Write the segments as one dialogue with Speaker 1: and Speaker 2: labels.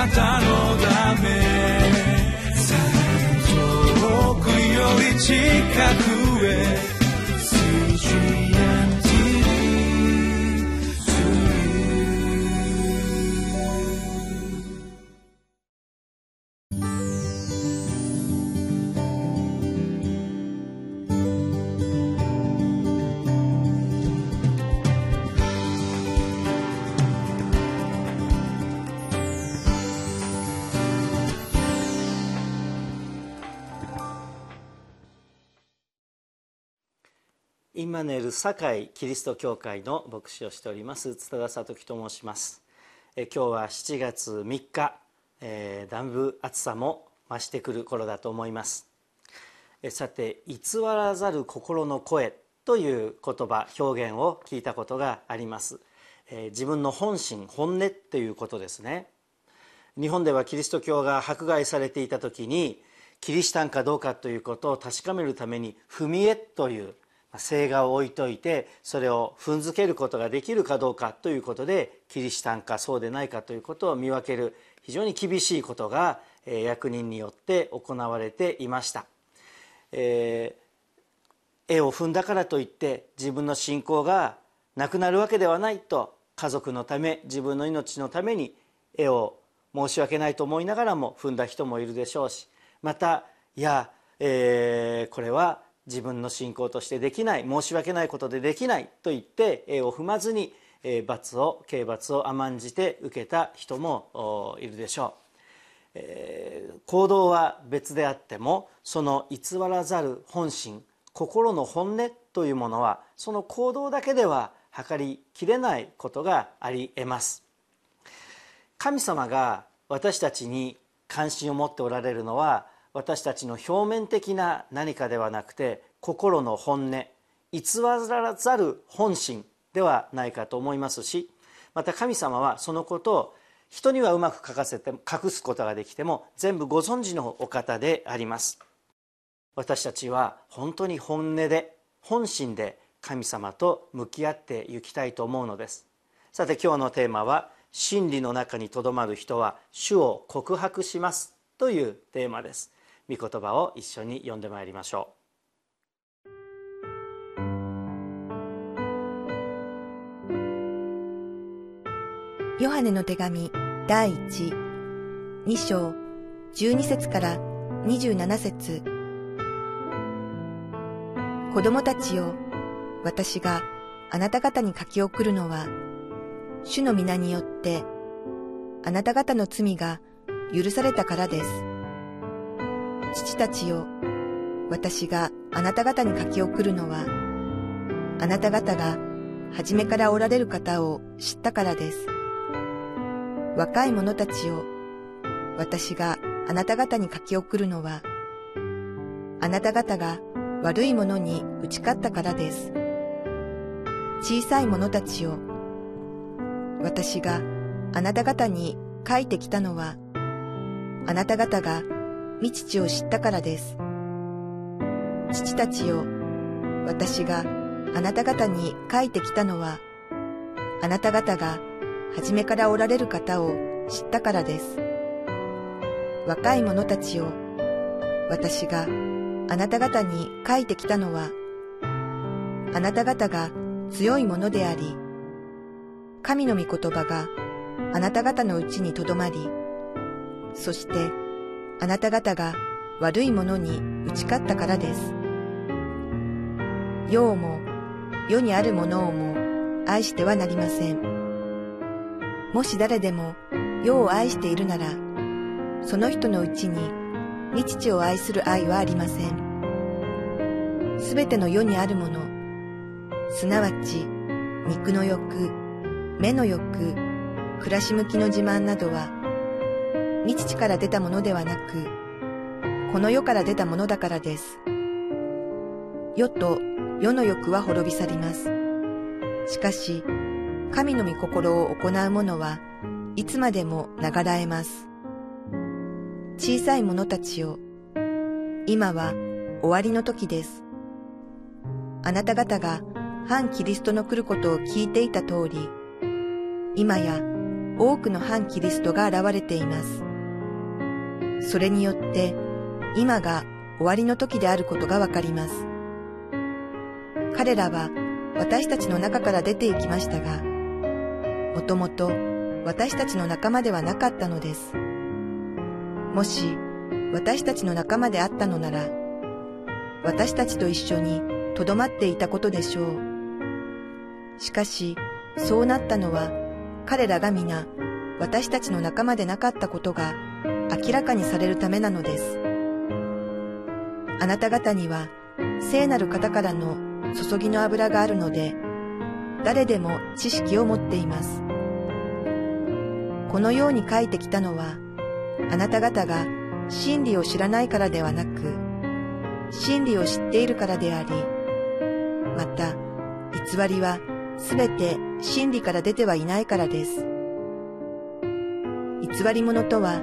Speaker 1: なたのため。遠くより近く。
Speaker 2: インマネル堺キリスト教会の牧師をしております津田聡樹と申します。え今日は7月3日、えー、だいぶ暑さも増してくる頃だと思います。えさて偽らざる心の声という言葉表現を聞いたことがあります、えー、自分の本心本音ということですね。日本ではキリスト教が迫害されていた時にキリシタンかどうかということを確かめるために踏み絵という聖画を置いといてそれを踏んづけることができるかどうかということでキリシタンかそうでないかということを見分ける非常に厳しいことが役人によって行われていました、えー、絵を踏んだからといって自分の信仰がなくなるわけではないと家族のため自分の命のために絵を申し訳ないと思いながらも踏んだ人もいるでしょうしまたいや、えー、これは自分の信仰としてできない申し訳ないことでできないと言って絵を踏まずに罰を刑罰を甘んじて受けた人もいるでしょう、えー、行動は別であってもその偽らざる本心心の本音というものはその行動だけでは測りきれないことがありえます。神様が私たちに関心を持っておられるのは私たちの表面的な何かではなくて心の本音偽らざる本心ではないかと思いますしまた神様はそのことを人にはうまく書かせて隠すことができても全部ご存知のお方であります。私たちは本当に本音で本心で神様と向き合っていきたいと思うのです。さて今日のテーマは真理の中にとどまる人は主を告白しますというテーマです。御言葉を一緒に読んでまいりましょ
Speaker 3: う。ヨハネの手紙第12章12節から27節。子供たちよ私があなた方に書き送るのは主の皆によってあなた方の罪が許されたからです。父たちよ、私があなた方に書き送るのは、あなた方が初めからおられる方を知ったからです。若い者たちよ、私があなた方に書き送るのは、あなた方が悪い者に打ち勝ったからです。小さい者たちよ、私があなた方に書いてきたのは、あなた方が御父を知ったからです。父たちよ、私があなた方に書いてきたのは、あなた方が初めからおられる方を知ったからです。若い者たちよ、私があなた方に書いてきたのは、あなた方が強いものであり、神の御言葉があなた方のうちにとどまり、そしてあなた方が悪いものに打ち勝ったからです。世をも世にあるものをも愛してはなりません。もし誰でも世を愛しているなら、その人のうちに日父を愛する愛はありません。すべての世にあるもの、すなわち肉の欲、目の欲、暮らし向きの自慢などは、日父から出たものではなく、この世から出たものだからです。世と世の欲は滅び去ります。しかし、神の御心を行う者はいつまでも流らえます。小さい者たちよ、今は終わりの時です。あなた方が反キリストの来ることを聞いていた通り、今や多くの反キリストが現れています。それによって今が終わりの時であることがわかります。彼らは私たちの中から出て行きましたが、もともと私たちの仲間ではなかったのです。もし私たちの仲間であったのなら、私たちと一緒にとどまっていたことでしょう。しかし、そうなったのは彼らが皆私たちの仲間でなかったことが明らかにされるためなのです。あなた方には聖なる方からの注ぎの油があるので、誰でも知識を持っています。このように書いてきたのは、あなた方が真理を知らないからではなく、真理を知っているからであり、また、偽りはすべて真理から出てはいないからです。偽り者とは、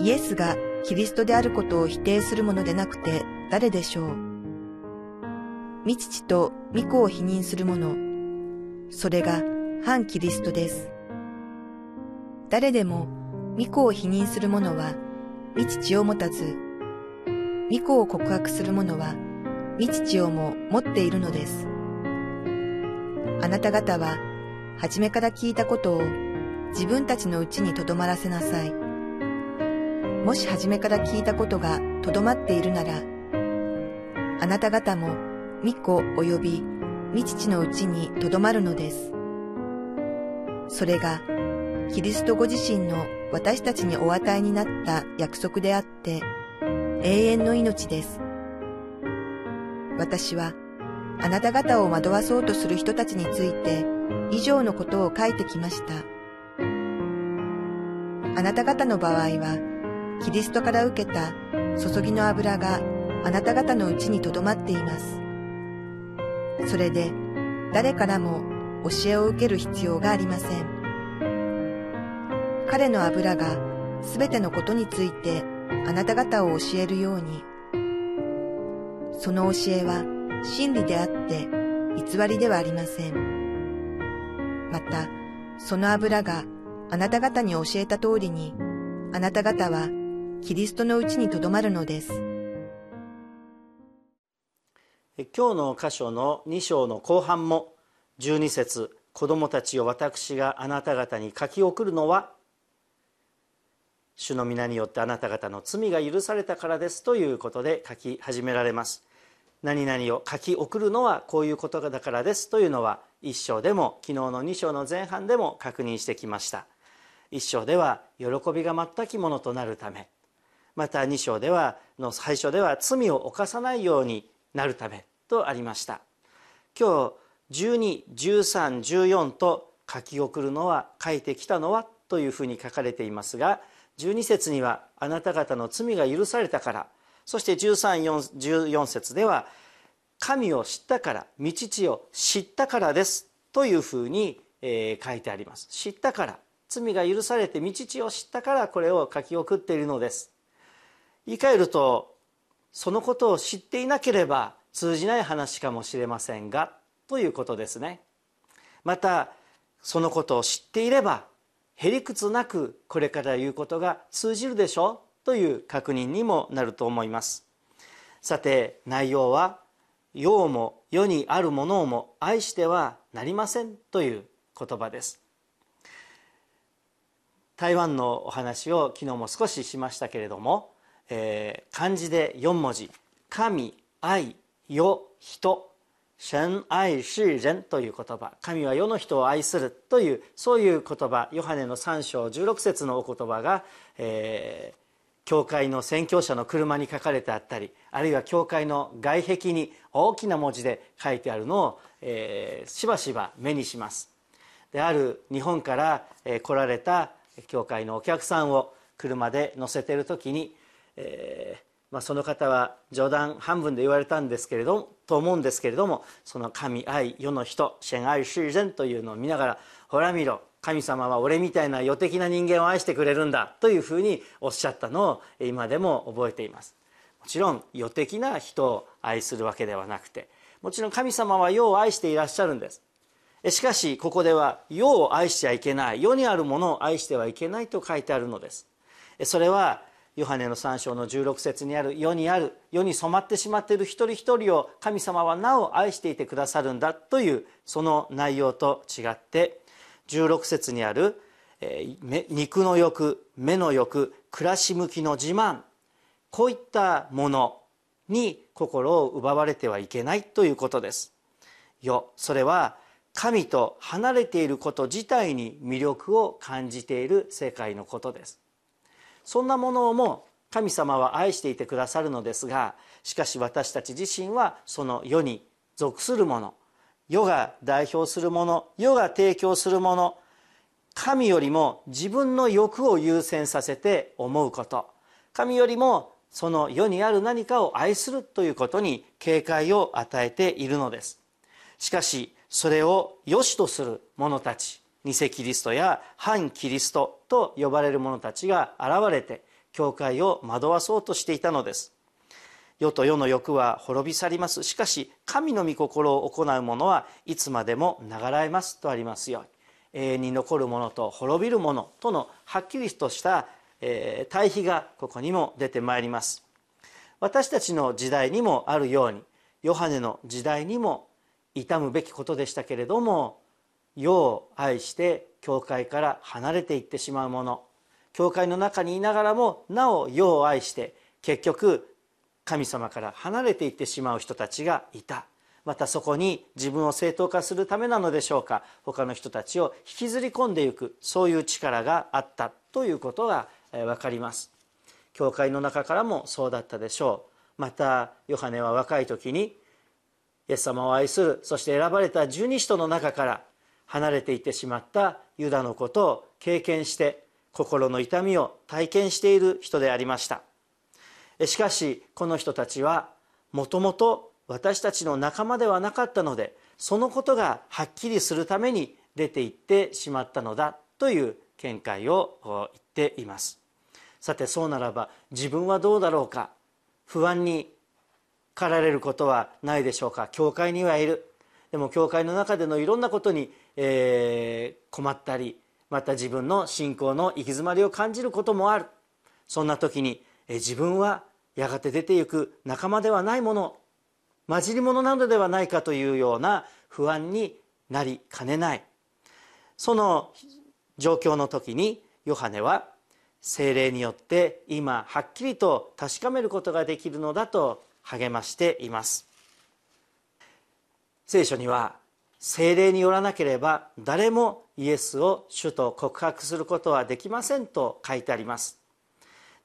Speaker 3: イエスがキリストであることを否定するものでなくて誰でしょう？未父と御子を否認する者、それが反キリストです。誰でも御子を否認する者は未父を持たず、御子を告白する者は未父をも持っているのです。あなた方は初めから聞いたことを自分たちのうちに留まらせなさい。もし初めから聞いたことがとどまっているなら、あなた方も御子及び御父のうちにとどまるのです。それがキリストご自身の私たちにお与えになった約束であって、永遠の命です。私は、あなた方を惑わそうとする人たちについて、以上のことを書いてきました。あなた方の場合は、キリストから受けた注ぎの油があなた方のうちにとどまっています。それで、誰からも教えを受ける必要がありません。彼の油がすべてのことについてあなた方を教えるように。その教えは真理であって偽りではありません。また、その油があなた方に教えた通りに、あなた方はキリストのうちにとどまるのです。
Speaker 2: 今日の箇所の2章の後半も12節子供たちを私があなた方に書き送るのは主の皆によってあなた方の罪が許されたからですということで書き始められます何々を書き送るのはこういうことだからですというのは一章でも昨日の2章の前半でも確認してきました一章では喜びが全きものとなるためまた2章ではの最初では罪を犯さないようになるためとありました。今日121314と書き送るのは書いてきたのはというふうに書かれていますが12節にはあなた方の罪が許されたからそして1314節では神を知ったから道父を知ったからですというふうに、え書いてあります。知ったから罪が許されて道父を知ったからこれを書き送っているのです。言い換えるとそのことを知っていなければ通じない話かもしれませんがということですね。またそのことを知っていればへりくつなくこれから言うことが通じるでしょう？という確認にもなると思います。さて内容は「世も世にあるものをも愛してはなりません」という言葉です。台湾のお話を昨日も少ししましたけれども、えー、漢字で4文字「神愛世人。神愛世人という言葉。神は世の人を愛するというそういう言葉。ヨハネの3章16節のお言葉が、えー、教会の宣教者の車に書かれてあったりあるいは教会の外壁に大きな文字で書いてあるのを、えー、しばしば目にします。である日本から、来られた教会のお客さんを車で乗せてる時に、えーまあ、その方は冗談半分で言われたんですけれどもと思うんですけれどもその神愛世の人神愛自然というのを見ながらほら見ろ神様は俺みたいな世的な人間を愛してくれるんだというふうにおっしゃったのを今でも覚えています。もちろん世的な人を愛するわけではなくてもちろん神様は世を愛していらっしゃるんです。しかしここでは世を愛しちゃいけない世にあるものを愛してはいけないと書いてあるのです。それはヨハネの3章の16節にある世にある世に染まってしまっている一人一人を神様はなお愛していてくださるんだというその内容と違って16節にあるえ肉の欲目の欲暮らし向きの自慢こういったものに心を奪われてはいけないということです。よそれは神と離れていること自体に魅力を感じている世界のことです。そんなものをも神様は愛していてくださるのですがしかし私たち自身はその世に属するもの世が代表するもの世が提供するもの神よりも自分の欲を優先させて思うこと神よりもその世にある何かを愛するということに警戒を与えているのです。しかしそれを良しとする者たち偽キリストや反キリストと呼ばれる者たちが現れて教会を惑わそうとしていたのです。世と世の欲は滅び去ります。しかし神の御心を行う者はいつまでも流れますとありますように。永遠に残るものと滅びるものとのはっきりとした対比がここにも出てまいります。私たちの時代にもあるようにヨハネの時代にも痛むべきことでしたけれども世を愛して教会から離れていってしまうもの。教会の中にいながらもなお世を愛して結局神様から離れていってしまう人たちがいた。またそこに自分を正当化するためなのでしょうか。他の人たちを引きずり込んでいくそういう力があった。ということが分かります。教会の中からもそうだったでしょう。またヨハネは若い時にイエス様を愛するそして選ばれた十二使徒の中から離れていってしまったユダのことを経験して心の痛みを体験している人でありました。しかしこの人たちはもともと私たちの仲間ではなかったのでそのことがはっきりするために出て行ってしまったのだという見解を言っています。さてそうならば自分はどうだろうか？不安に駆られることはないでしょうか？教会にはいる。でも教会の中でのいろんなことに、えー、困ったりまた自分の信仰の行き詰まりを感じることもある。そんな時に、えー、自分はやがて出ていく仲間ではないもの混じり物なのではないかというような不安になりかねない。その状況の時にヨハネは精霊によって今はっきりと確かめることができるのだと励ましています。聖書には精霊によらなければ誰もイエスを主と告白することはできませんと書いてあります。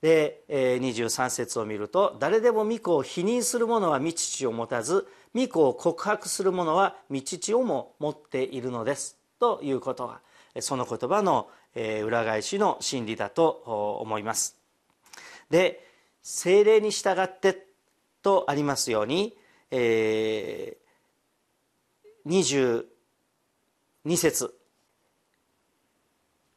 Speaker 2: で23節を見ると誰でも御子を否認する者は御父を持たず御子を告白する者は御父をも持っているのですということがその言葉の裏返しの真理だと思います。で精霊に従ってとありますように、えー、22節。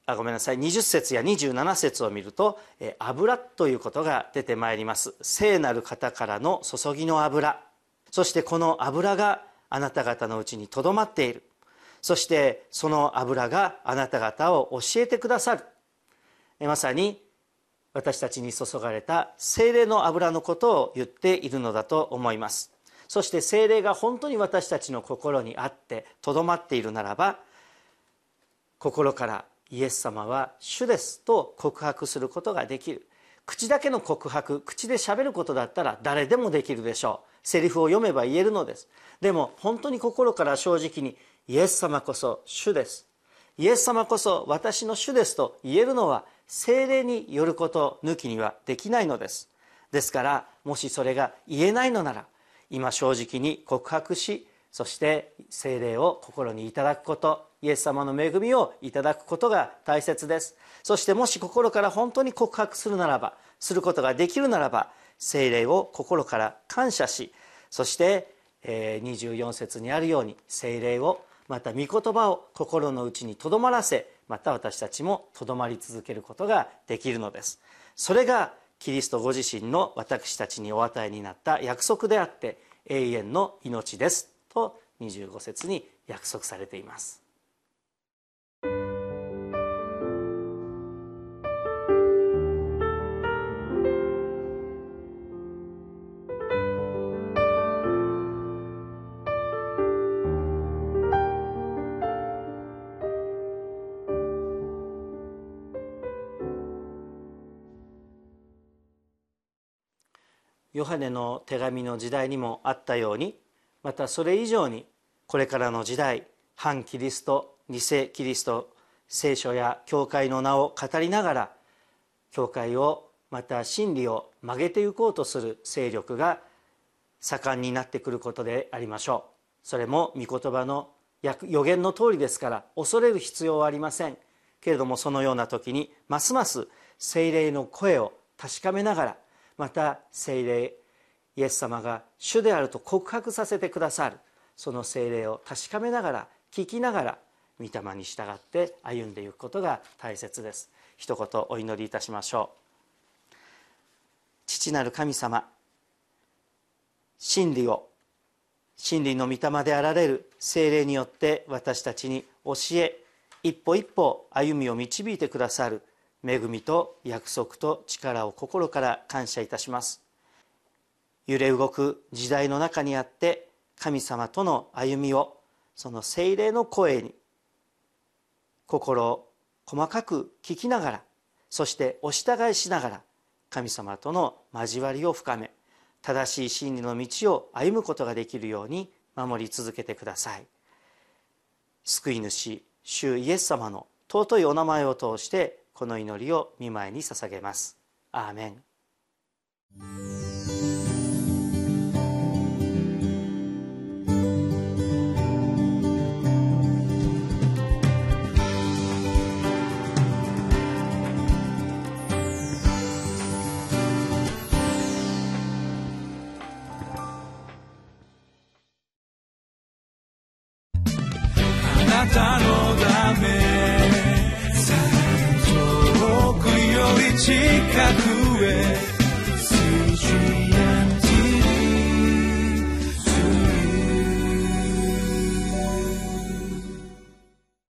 Speaker 2: あごめんなさい。20節や27節を見ると「油」ということが出てまいります。聖なる方からの注ぎの油。そしてこの油があなた方のうちにとどまっている。そしてその油があなた方を教えてくださる。まさに私たちに注がれた精霊の油のことを言っているのだと思います。そして精霊が本当に私たちの心にあってとどまっているならば心からイエス様は主ですと告白することができる。口だけの告白口でしゃべることだったら誰でもできるでしょう。セリフを読めば言えるのです。でも本当に心から正直にイエス様こそ主です。イエス様こそ私の主ですと言えるのは精霊によること抜きにはできないのです。ですからもしそれが言えないのなら今正直に告白しそして精霊を心にいただくことイエス様の恵みをいただくことが大切です。そしてもし心から本当に告白するならばすることができるならば精霊を心から感謝しそして24節にあるように精霊をまた御言葉を心の内にとどまらせまた私たちもとどまり続けることができるのです。それがキリストご自身の私たちにお与えになった約束であって永遠の命ですと25節に約束されています。ヨハネの手紙の時代にもあったようにまたそれ以上にこれからの時代反キリスト偽キリスト聖書や教会の名を語りながら教会をまた真理を曲げていこうとする勢力が盛んになってくることでありましょう。それも御言葉の予言の通りですから恐れる必要はありません。けれどもそのような時にますます精霊の声を確かめながらまた精霊イエス様が主であると告白させてくださる。その精霊を確かめながら聞きながら御霊に従って歩んでいくことが大切です。一言お祈りいたしましょう。父なる神様真理を真理の御霊であられる精霊によって私たちに教え一歩一歩歩みを導いてくださる。恵みと約束と力を心から感謝いたします。揺れ動く時代の中にあって神様との歩みをその精霊の声に心を細かく聞きながらそしてお従いしながら神様との交わりを深め正しい真理の道を歩むことができるように守り続けてください。救い主主イエス様の尊いお名前を通してこの祈りを見舞いに捧げます。アーメン。